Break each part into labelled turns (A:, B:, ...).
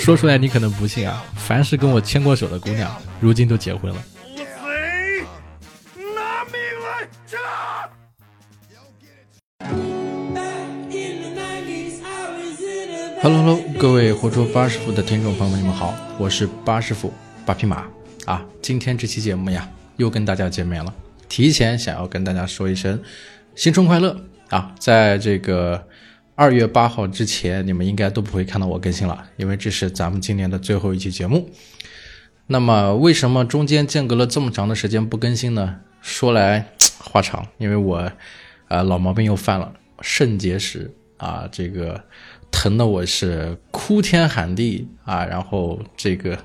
A: 说出来你可能不信啊，凡是跟我牵过手的姑娘，如今都结婚了。
B: 拿命来
A: ！Hello Hello，各位活出八师傅的听众朋友们，你们好，我是八师傅八匹马啊。今天这期节目呀，又跟大家见面了。提前想要跟大家说一声新春快乐啊！在这个二月八号之前，你们应该都不会看到我更新了，因为这是咱们今年的最后一期节目。那么为什么中间间隔了这么长的时间不更新呢？说来话长，因为我啊、老毛病又犯了，肾结石啊，这个疼的我是哭天喊地啊，然后这个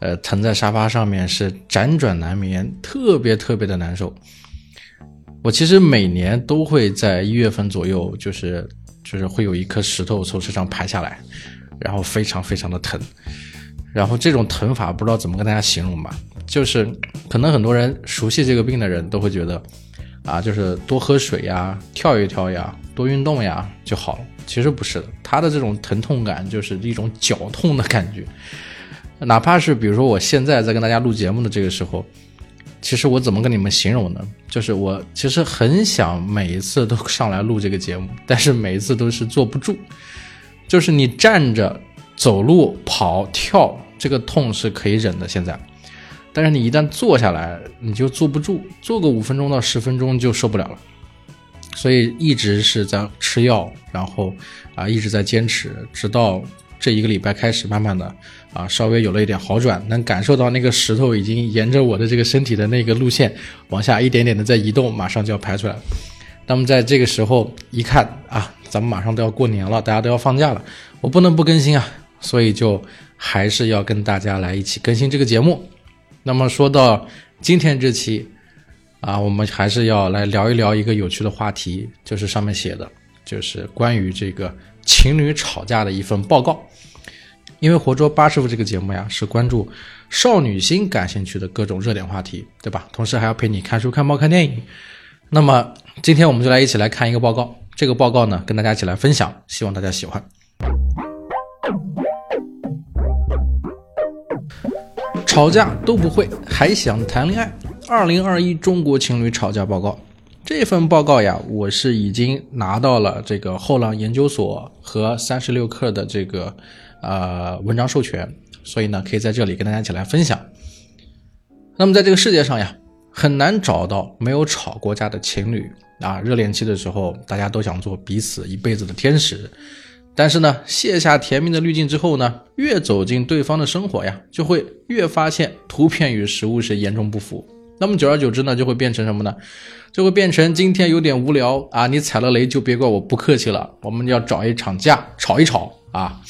A: 呃疼在沙发上面是辗转难眠，特别特别的难受。我其实每年都会在一月份左右，就是就是会有一颗石头从身上排下来，然后非常非常的疼。然后这种疼法不知道怎么跟大家形容吧，就是可能很多人熟悉这个病的人都会觉得，啊，就是多喝水呀，跳一跳呀，多运动呀就好了。其实不是的，它的这种疼痛感就是一种绞痛的感觉。哪怕是比如说我现在在跟大家录节目的这个时候，其实我怎么跟你们形容呢？就是我其实很想每一次都上来录这个节目，但是每一次都是坐不住。就是你站着、走路、跑、跳，这个痛是可以忍的。现在，但是你一旦坐下来，你就坐不住，坐个五分钟到十分钟就受不了了。所以一直是在吃药，然后啊一直在坚持，直到这一个礼拜开始，慢慢的啊稍微有了一点好转，能感受到那个石头已经沿着我的这个身体的那个路线往下一点点的在移动，马上就要排出来了。那么在这个时候一看啊，咱们马上都要过年了，大家都要放假了，我不能不更新啊，所以就还是要跟大家来一起更新这个节目。那么说到今天这期啊，我们还是要来聊一聊一个有趣的话题，就是上面写的，就是关于这个情侣吵架的一份报告。因为活捉八师傅这个节目呀，是关注少女心感兴趣的各种热点话题，对吧？同时还要陪你看书、看报、看电影。那么今天我们就来一起来看一个报告，这个报告呢，跟大家一起来分享，希望大家喜欢。吵架都不会，还想谈恋爱？二零二一中国情侣吵架报告。这份报告呀，我是已经拿到了这个后浪研究所和三十六氪的这个呃文章授权，所以呢，可以在这里跟大家一起来分享。那么在这个世界上呀，很难找到没有吵过架的情侣啊。热恋期的时候，大家都想做彼此一辈子的天使，但是呢，卸下甜蜜的滤镜之后呢，越走进对方的生活呀，就会越发现图片与实物是严重不符。那么久而久之呢，就会变成什么呢？就会变成今天有点无聊啊，你踩了雷就别怪我不客气了，我们要找一场架吵一吵啊。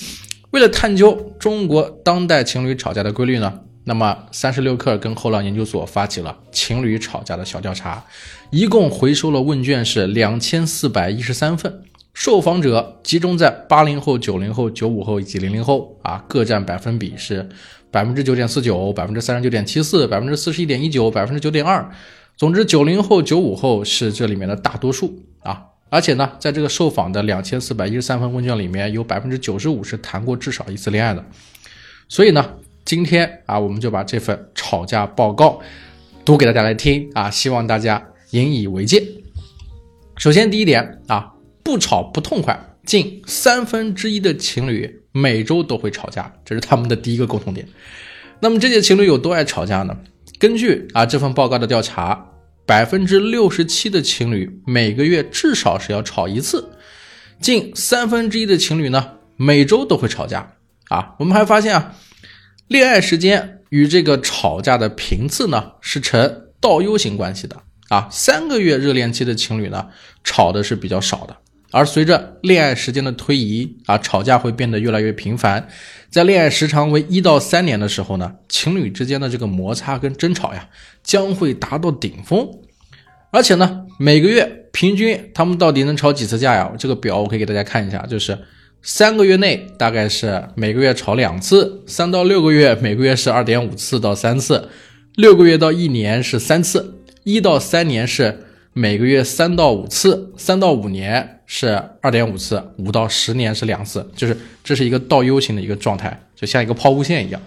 A: 为了探究中国当代情侣吵架的规律呢，那么三十六氪跟后浪研究所发起了情侣吵架的小调查，一共回收了问卷是两千四百一十三份，受访者集中在八零后、九零后、九五后以及零零后啊，各占百分比是百分之九点四九、百分之三十九点七四、百分之四十一点一九、百分之九点二。总之，九零后、九五后是这里面的大多数啊。而且呢，在这个受访的两千四百一十三份问卷里面，有百分之九十五是谈过至少一次恋爱的。所以呢，今天啊，我们就把这份吵架报告读给大家来听啊，希望大家引以为戒。首先，第一点啊，不吵不痛快，近三分之一的情侣每周都会吵架，这是他们的第一个共同点。那么这些情侣有多爱吵架呢？根据啊这份报告的调查，百分之六十七的情侣每个月至少是要吵一次，近三分之一的情侣呢每周都会吵架啊。我们还发现啊，恋爱时间与这个吵架的频次呢是呈倒 U 型关系的啊。三个月热恋期的情侣呢吵的是比较少的，而随着恋爱时间的推移啊，吵架会变得越来越频繁。在恋爱时长为一到三年的时候呢，情侣之间的这个摩擦跟争吵呀，将会达到顶峰。而且呢，每个月平均他们到底能吵几次架呀？这个表我可以给大家看一下，就是三个月内大概是每个月吵两次，三到六个月每个月是二点五次到三次，六个月到一年是三次，一到三年是每个月三到五次，三到五年是二点五次，五到十年是两次，就是这是一个倒 U 型的一个状态，就像一个抛物线一样，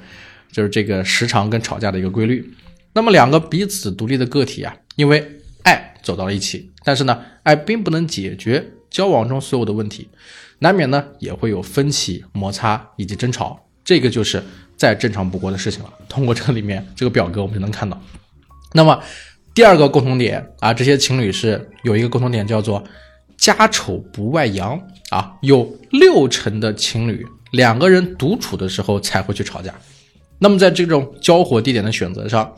A: 就是这个时长跟吵架的一个规律。那么两个彼此独立的个体啊，因为爱走到了一起，但是呢，爱并不能解决交往中所有的问题，难免呢也会有分歧、摩擦以及争吵，这个就是再正常不过的事情了。通过这里面这个表格，我们就能看到。那么第二个共同点啊，这些情侣是有一个共同点，叫做家丑不外扬啊，有六成的情侣两个人独处的时候才会去吵架。那么在这种交火地点的选择上，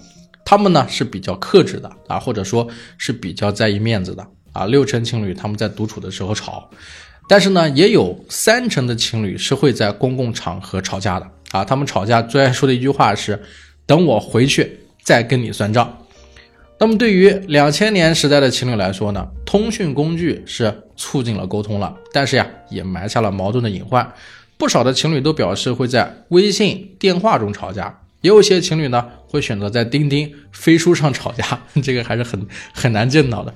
A: 他们呢是比较克制的啊，或者说是比较在意面子的啊。六成情侣他们在独处的时候吵，但是呢，也有三成的情侣是会在公共场合吵架的啊。他们吵架最爱说的一句话是：“等我回去再跟你算账。”那么对于两千年时代的情侣来说呢，通讯工具是促进了沟通了，但是呀，也埋下了矛盾的隐患。不少的情侣都表示会在微信、电话中吵架，也有些情侣呢会选择在钉钉、飞书上吵架，这个还是很很难见到的。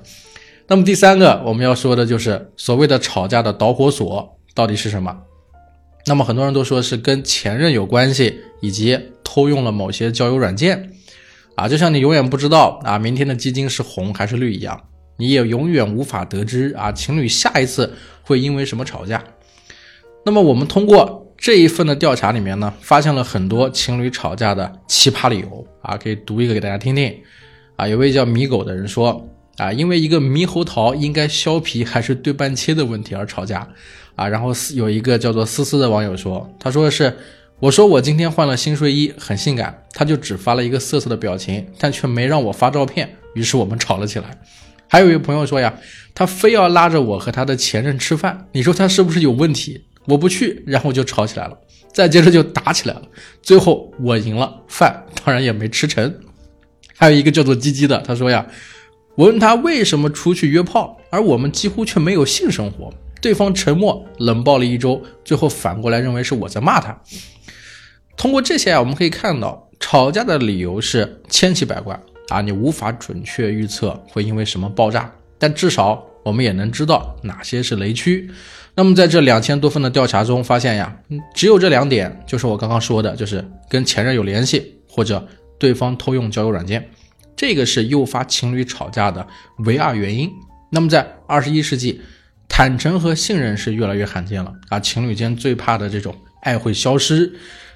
A: 那么第三个我们要说的就是所谓的吵架的导火索到底是什么？那么很多人都说是跟前任有关系，以及偷用了某些交友软件。啊，就像你永远不知道啊，明天的基金是红还是绿一样，你也永远无法得知啊，情侣下一次会因为什么吵架。那么我们通过这一份的调查里面呢，发现了很多情侣吵架的奇葩理由啊，可以读一个给大家听听。啊，有位叫米狗的人说啊，因为一个猕猴桃应该削皮还是对半切的问题而吵架。啊，然后有一个叫做思思的网友说，他说的是。我说我今天换了新睡衣，很性感，他就只发了一个瑟瑟的表情，但却没让我发照片，于是我们吵了起来。还有一位朋友说呀，他非要拉着我和他的前任吃饭，你说他是不是有问题？我不去，然后就吵起来了，再接着就打起来了，最后我赢了，饭当然也没吃成。还有一个叫做鸡鸡的，他说呀，我问他为什么出去约炮，而我们几乎却没有性生活，对方沉默冷暴了一周，最后反过来认为是我在骂他。通过这些啊，我们可以看到，吵架的理由是千奇百怪啊，你无法准确预测会因为什么爆炸，但至少我们也能知道哪些是雷区。那么在这两千多份的调查中，发现呀，只有这两点，就是我刚刚说的，就是跟前任有联系，或者对方偷用交友软件，这个是诱发情侣吵架的唯二原因。那么在二十一世纪，坦诚和信任是越来越罕见了啊，情侣间最怕的这种爱会消失。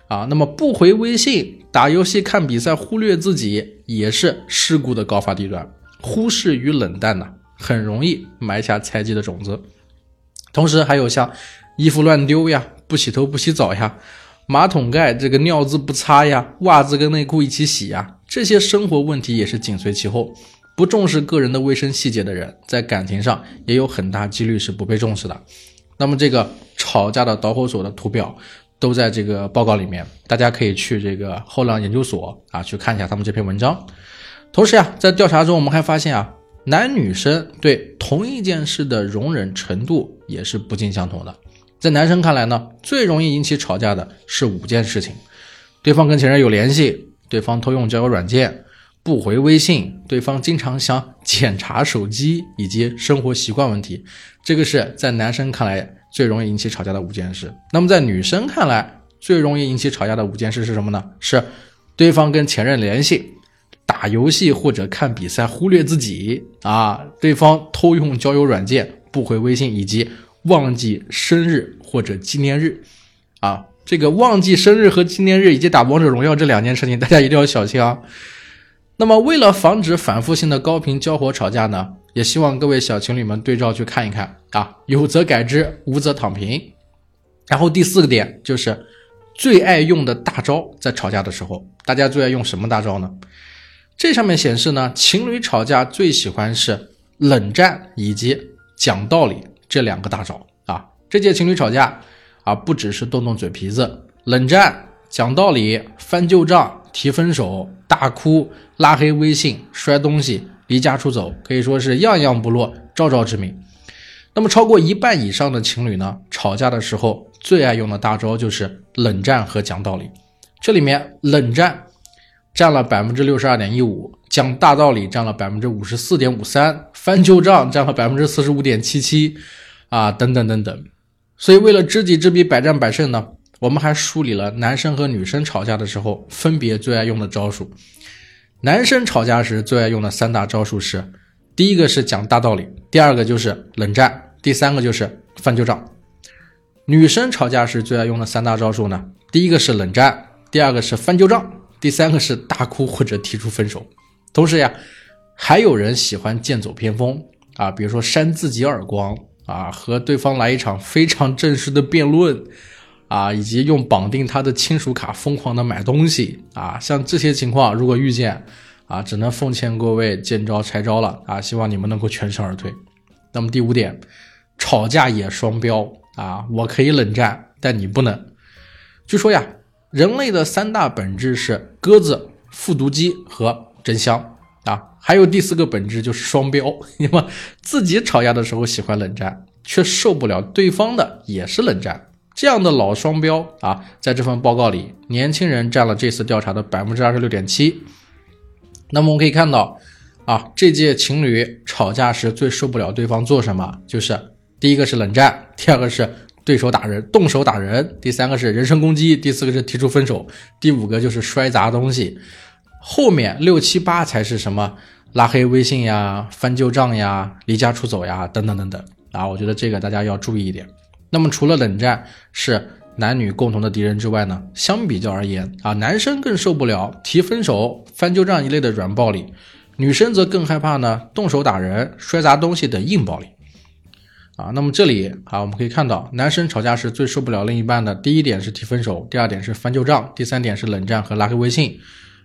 A: 啊，那么不回微信、打游戏、看比赛、忽略自己，也是事故的高发地段。忽视与冷淡呢，很容易埋下猜忌的种子。同时，还有像衣服乱丢呀、不洗头不洗澡呀、马桶盖这个尿渍不擦呀、袜子跟内裤一起洗呀，这些生活问题也是紧随其后。不重视个人的卫生细节的人，在感情上也有很大几率是不被重视的。那么，这个吵架的导火索的图表。都在这个报告里面，大家可以去这个后浪研究所啊去看一下他们这篇文章。同时呀，在调查中我们还发现啊，男女生对同一件事的容忍程度也是不尽相同的。在男生看来呢，最容易引起吵架的是五件事情：对方跟前任有联系，对方偷用交友软件，不回微信，对方经常想检查手机，以及生活习惯问题。这个是在男生看来。最容易引起吵架的五件事，那么在女生看来，最容易引起吵架的五件事是什么呢？是对方跟前任联系、打游戏或者看比赛忽略自己啊，对方偷用交友软件不回微信，以及忘记生日或者纪念日啊。这个忘记生日和纪念日以及打王者荣耀这两件事情，大家一定要小心啊。那么为了防止反复性的高频交火吵架呢？也希望各位小情侣们对照去看一看啊，有则改之，无则躺平。然后第四个点就是最爱用的大招，在吵架的时候，大家最爱用什么大招呢？这上面显示呢，情侣吵架最喜欢是冷战以及讲道理这两个大招啊。这届情侣吵架啊，不只是动动嘴皮子，冷战、讲道理、翻旧账、提分手、大哭、拉黑微信、摔东西。离家出走可以说是样样不落，招招致命。那么超过一半以上的情侣呢，吵架的时候最爱用的大招就是冷战和讲道理。这里面冷战占了百分之六十二点一五，讲大道理占了百分之五十四点五三，翻旧账占了百分之四十五点七七，啊，等等等等。所以为了知己知彼，百战百胜呢，我们还梳理了男生和女生吵架的时候分别最爱用的招数。男生吵架时最爱用的三大招数是：第一个是讲大道理，第二个就是冷战，第三个就是翻旧账。女生吵架时最爱用的三大招数呢？第一个是冷战，第二个是翻旧账，第三个是大哭或者提出分手。同时呀，还有人喜欢剑走偏锋啊，比如说扇自己耳光啊，和对方来一场非常正式的辩论啊，以及用绑定他的亲属卡疯狂的买东西啊，像这些情况如果遇见啊，只能奉劝各位见招拆招了啊，希望你们能够全身而退。那么第五点，吵架也双标。啊，我可以冷战，但你不能。据说呀，人类的三大本质是鸽子、复读机和真香啊，还有第四个本质就是双标。因为自己吵架的时候喜欢冷战，却受不了对方的也是冷战，这样的老双标啊，在这份报告里，年轻人占了这次调查的百分之二十六点七。那么我们可以看到啊，这届情侣吵架时最受不了对方做什么，就是。第一个是冷战，第二个是对手打人，动手打人，第三个是人身攻击，第四个是提出分手，第五个就是摔砸东西，后面六七八才是什么拉黑微信呀、翻旧账呀、离家出走呀等等等等啊！我觉得这个大家要注意一点。那么除了冷战是男女共同的敌人之外呢，相比较而言啊，男生更受不了提分手、翻旧账一类的软暴力，女生则更害怕呢动手打人、摔砸东西等硬暴力。啊，那么这里啊，我们可以看到，男生吵架时最受不了另一半的第一点是提分手，第二点是翻旧账，第三点是冷战和拉黑微信；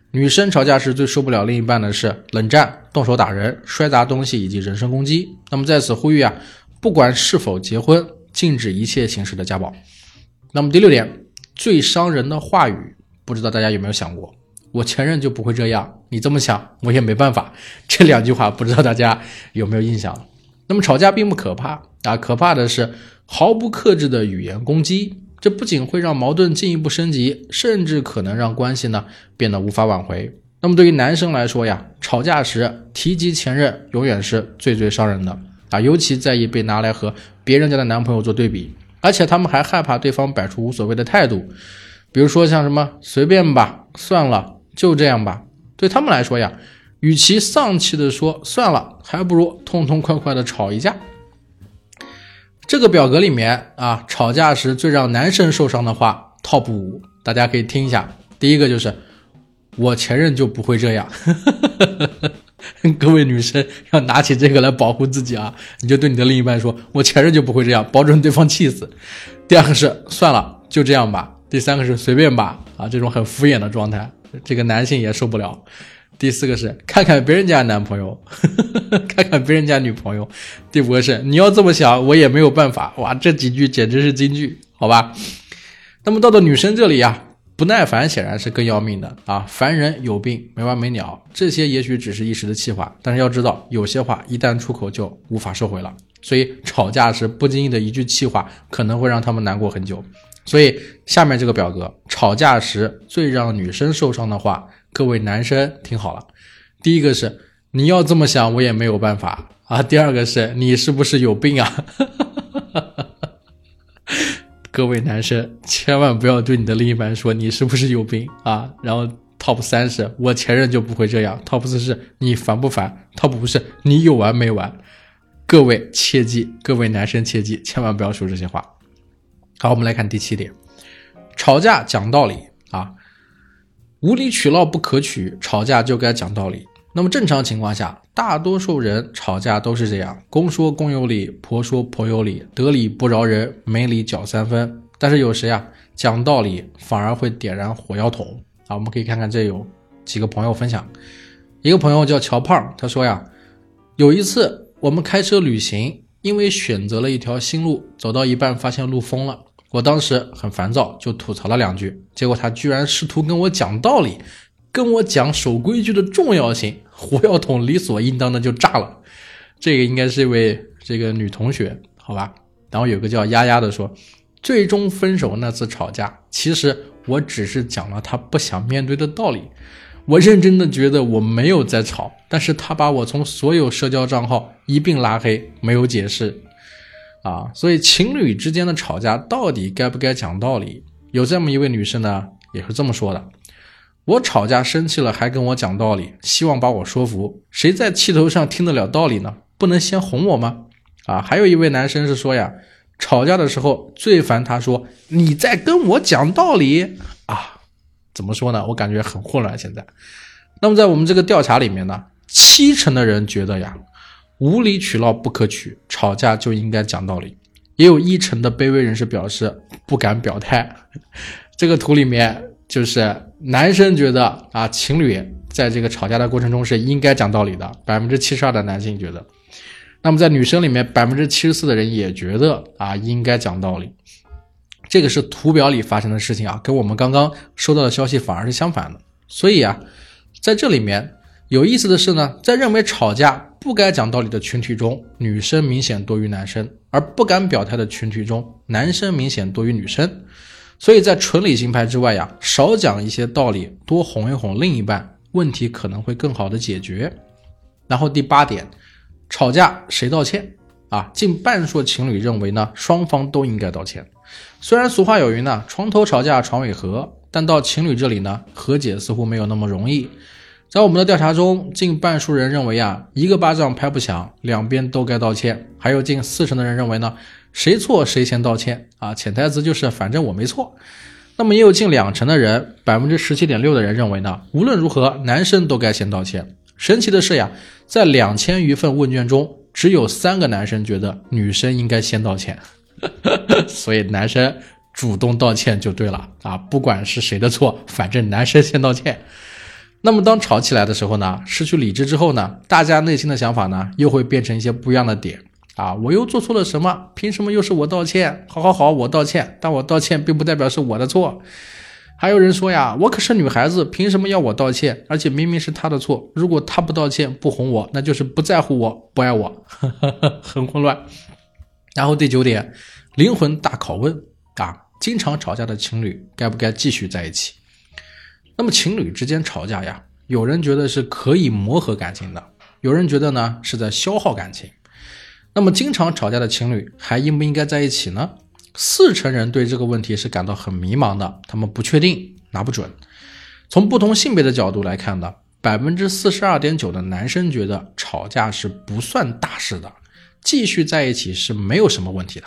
A: 女生吵架时最受不了另一半的是冷战、动手打人、摔砸东西以及人身攻击。那么在此呼吁啊，不管是否结婚，禁止一切形式的家暴。那么第六点，最伤人的话语，不知道大家有没有想过？我前任就不会这样，你这么想，我也没办法。这两句话不知道大家有没有印象？那么吵架并不可怕啊，可怕的是毫不克制的语言攻击，这不仅会让矛盾进一步升级，甚至可能让关系呢变得无法挽回。那么对于男生来说呀，吵架时提及前任永远是最最伤人的啊，尤其在意被拿来和别人家的男朋友做对比，而且他们还害怕对方摆出无所谓的态度，比如说像什么随便吧，算了，就这样吧，对他们来说呀。与其丧气的说算了，还不如痛痛快快的吵一架。这个表格里面啊，吵架时最让男生受伤的话，top 五，大家可以听一下。第一个就是我前任就不会这样，各位女生要拿起这个来保护自己啊！你就对你的另一半说，我前任就不会这样，保准对方气死。第二个是算了，就这样吧。第三个是随便吧，啊，这种很敷衍的状态，这个男性也受不了。第四个是看看别人家男朋友呵呵，看看别人家女朋友。第五个是你要这么想，我也没有办法。哇，这几句简直是金句，好吧？那么到了女生这里呀，不耐烦显然是更要命的啊！烦人有病没完没了，这些也许只是一时的气话，但是要知道，有些话一旦出口就无法收回了。所以吵架时不经意的一句气话，可能会让他们难过很久。所以下面这个表格，吵架时最让女生受伤的话。各位男生听好了，第一个是你要这么想，我也没有办法啊。第二个是你是不是有病啊？各位男生千万不要对你的另一半说你是不是有病啊。然后 top 三是我前任就不会这样，top 四是你烦不烦，top 五是你有完没完。各位切记，各位男生切记，千万不要说这些话。好，我们来看第七点，吵架讲道理啊。无理取闹不可取，吵架就该讲道理。那么正常情况下，大多数人吵架都是这样：公说公有理，婆说婆有理，得理不饶人，没理搅三分。但是有时呀，讲道理反而会点燃火药桶啊！我们可以看看这有几个朋友分享。一个朋友叫乔胖，他说呀，有一次我们开车旅行，因为选择了一条新路，走到一半发现路封了。我当时很烦躁，就吐槽了两句，结果他居然试图跟我讲道理，跟我讲守规矩的重要性，火药桶理所应当的就炸了。这个应该是一位这个女同学，好吧？然后有个叫丫丫的说，最终分手那次吵架，其实我只是讲了他不想面对的道理。我认真的觉得我没有在吵，但是他把我从所有社交账号一并拉黑，没有解释。啊，所以情侣之间的吵架到底该不该讲道理？有这么一位女士呢，也是这么说的：我吵架生气了还跟我讲道理，希望把我说服，谁在气头上听得了道理呢？不能先哄我吗？啊，还有一位男生是说呀，吵架的时候最烦他说你在跟我讲道理啊，怎么说呢？我感觉很混乱现在。那么在我们这个调查里面呢，七成的人觉得呀。无理取闹不可取，吵架就应该讲道理。也有一成的卑微人士表示不敢表态。这个图里面就是男生觉得啊，情侣在这个吵架的过程中是应该讲道理的，百分之七十二的男性觉得。那么在女生里面，百分之七十四的人也觉得啊，应该讲道理。这个是图表里发生的事情啊，跟我们刚刚收到的消息反而是相反的。所以啊，在这里面有意思的是呢，在认为吵架。不该讲道理的群体中，女生明显多于男生；而不敢表态的群体中，男生明显多于女生。所以在纯理性派之外呀，少讲一些道理，多哄一哄另一半，问题可能会更好的解决。然后第八点，吵架谁道歉啊？近半数情侣认为呢，双方都应该道歉。虽然俗话有云呢，床头吵架床尾和，但到情侣这里呢，和解似乎没有那么容易。在我们的调查中，近半数人认为啊，一个巴掌拍不响，两边都该道歉。还有近四成的人认为呢，谁错谁先道歉啊，潜台词就是反正我没错。那么也有近两成的人，百分之十七点六的人认为呢，无论如何男生都该先道歉。神奇的是呀，在两千余份问卷中，只有三个男生觉得女生应该先道歉，所以男生主动道歉就对了啊，不管是谁的错，反正男生先道歉。那么当吵起来的时候呢，失去理智之后呢，大家内心的想法呢，又会变成一些不一样的点啊！我又做错了什么？凭什么又是我道歉？好好好，我道歉，但我道歉并不代表是我的错。还有人说呀，我可是女孩子，凭什么要我道歉？而且明明是他的错，如果他不道歉不哄我，那就是不在乎我，不爱我，很混乱。然后第九点，灵魂大拷问啊，经常吵架的情侣该不该继续在一起？那么情侣之间吵架呀，有人觉得是可以磨合感情的，有人觉得呢是在消耗感情。那么经常吵架的情侣还应不应该在一起呢？四成人对这个问题是感到很迷茫的，他们不确定，拿不准。从不同性别的角度来看呢，百分之四十二点九的男生觉得吵架是不算大事的，继续在一起是没有什么问题的。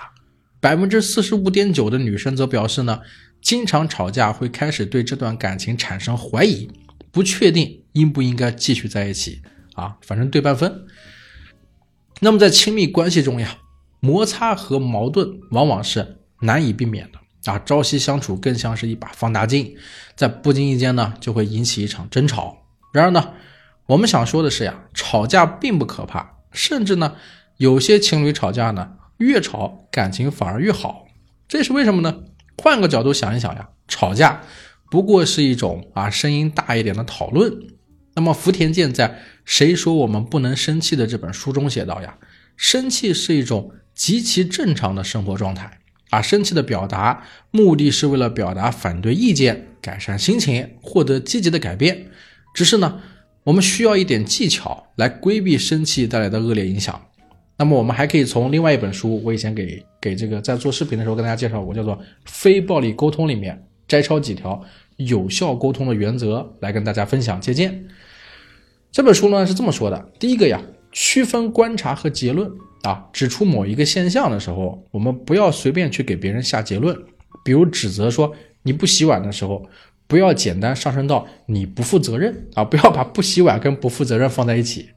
A: 百分之四十五点九的女生则表示呢。经常吵架会开始对这段感情产生怀疑，不确定应不应该继续在一起啊，反正对半分。那么在亲密关系中呀，摩擦和矛盾往往是难以避免的啊，朝夕相处更像是一把放大镜，在不经意间呢就会引起一场争吵。然而呢，我们想说的是呀，吵架并不可怕，甚至呢，有些情侣吵架呢，越吵感情反而越好，这是为什么呢？换个角度想一想呀，吵架不过是一种啊声音大一点的讨论。那么福田健在《谁说我们不能生气》的这本书中写道呀，生气是一种极其正常的生活状态啊。生气的表达目的是为了表达反对意见、改善心情、获得积极的改变。只是呢，我们需要一点技巧来规避生气带来的恶劣影响。那么我们还可以从另外一本书，我以前给给这个在做视频的时候跟大家介绍过，叫做《非暴力沟通》里面摘抄几条有效沟通的原则来跟大家分享借鉴。这本书呢是这么说的：第一个呀，区分观察和结论啊，指出某一个现象的时候，我们不要随便去给别人下结论，比如指责说你不洗碗的时候，不要简单上升到你不负责任啊，不要把不洗碗跟不负责任放在一起。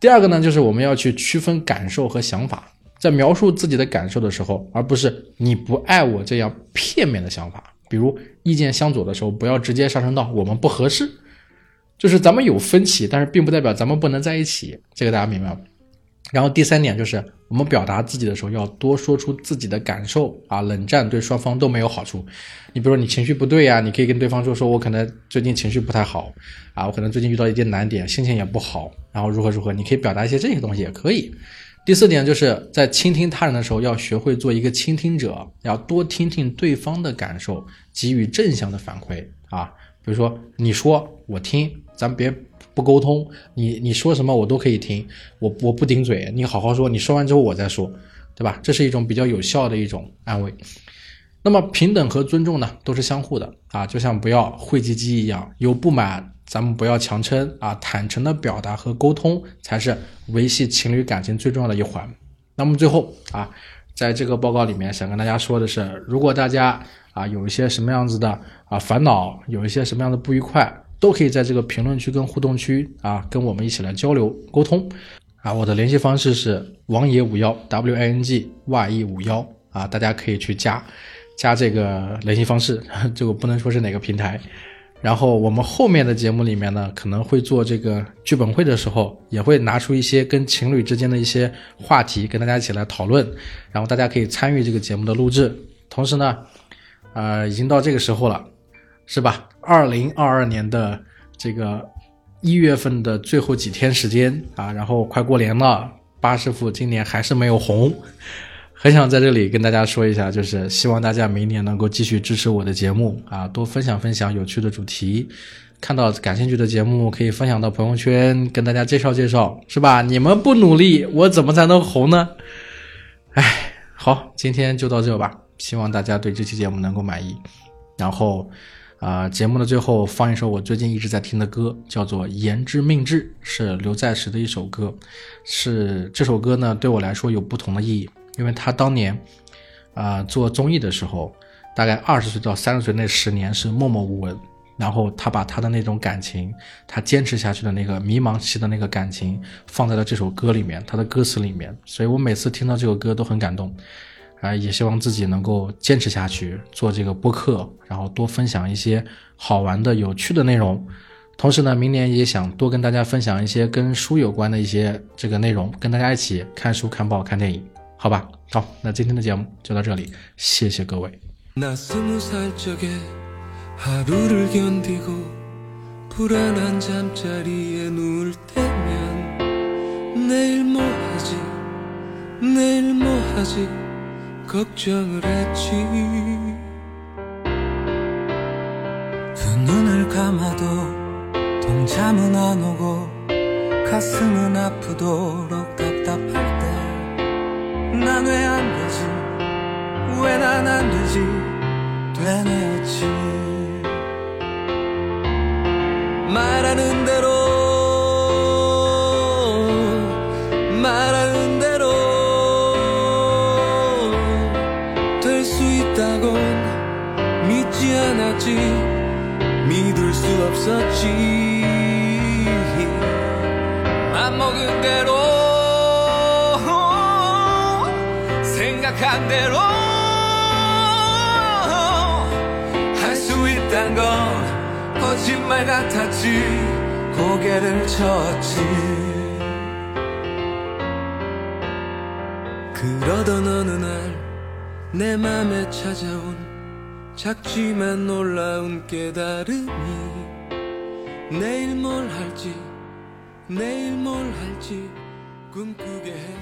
A: 第二个呢，就是我们要去区分感受和想法，在描述自己的感受的时候，而不是你不爱我这样片面的想法。比如意见相左的时候，不要直接上升到我们不合适，就是咱们有分歧，但是并不代表咱们不能在一起。这个大家明白吗？然后第三点就是，我们表达自己的时候要多说出自己的感受啊，冷战对双方都没有好处。你比如说你情绪不对呀，你可以跟对方说说，我可能最近情绪不太好啊，我可能最近遇到一些难点，心情也不好，然后如何如何，你可以表达一些这些东西也可以。第四点就是在倾听他人的时候，要学会做一个倾听者，要多听听对方的感受，给予正向的反馈啊。比如说你说我听，咱别不沟通，你你说什么我都可以听，我我不顶嘴，你好好说，你说完之后我再说，对吧？这是一种比较有效的一种安慰。那么平等和尊重呢，都是相互的啊，就像不要讳疾忌医一样，有不满咱们不要强撑啊，坦诚的表达和沟通才是维系情侣感情最重要的一环。那么最后啊，在这个报告里面想跟大家说的是，如果大家啊有一些什么样子的啊烦恼，有一些什么样的不愉快，都可以在这个评论区跟互动区啊跟我们一起来交流沟通啊。我的联系方式是王爷五幺 W A N G Y E 五幺啊，大家可以去加。加这个联系方式，这个不能说是哪个平台。然后我们后面的节目里面呢，可能会做这个剧本会的时候，也会拿出一些跟情侣之间的一些话题，跟大家一起来讨论。然后大家可以参与这个节目的录制。同时呢，呃，已经到这个时候了，是吧？二零二二年的这个一月份的最后几天时间啊，然后快过年了，八师傅今年还是没有红。很想在这里跟大家说一下，就是希望大家明年能够继续支持我的节目啊，多分享分享有趣的主题，看到感兴趣的节目可以分享到朋友圈，跟大家介绍介绍，是吧？你们不努力，我怎么才能红呢？哎，好，今天就到这吧，希望大家对这期节目能够满意。然后，啊，节目的最后放一首我最近一直在听的歌，叫做《言之命至》，是刘在石的一首歌，是这首歌呢对我来说有不同的意义。因为他当年，啊做综艺的时候，大概二十岁到三十岁那十年是默默无闻，然后他把他的那种感情，他坚持下去的那个迷茫期的那个感情，放在了这首歌里面，他的歌词里面，所以我每次听到这首歌都很感动，啊，也希望自己能够坚持下去做这个播客，然后多分享一些好玩的、有趣的内容，同时呢，明年也想多跟大家分享一些跟书有关的一些这个内容，跟大家一起看书、看报、看电影。好吧，好，那今天的节目就到这里，谢谢各位。
B: 걱정을 했지. 두 눈을 감아도 동참은 안 오고 가슴은 아프도록 답답할 때
A: 난 왜 안 되지? 왜 난 안 되지? 되뇌었지. 말하는 대로 말하는 않았지. 믿을 수 없었지. 맘먹은 대로 생각한 대로. 할 수 있단 건 거짓말 같았지. 고개를 쳤지. 그러던 어느 날 내 맘에 찾아온 작지만 놀라운 깨달음이 내일 뭘 할지 내일 뭘 할지 꿈꾸게 했지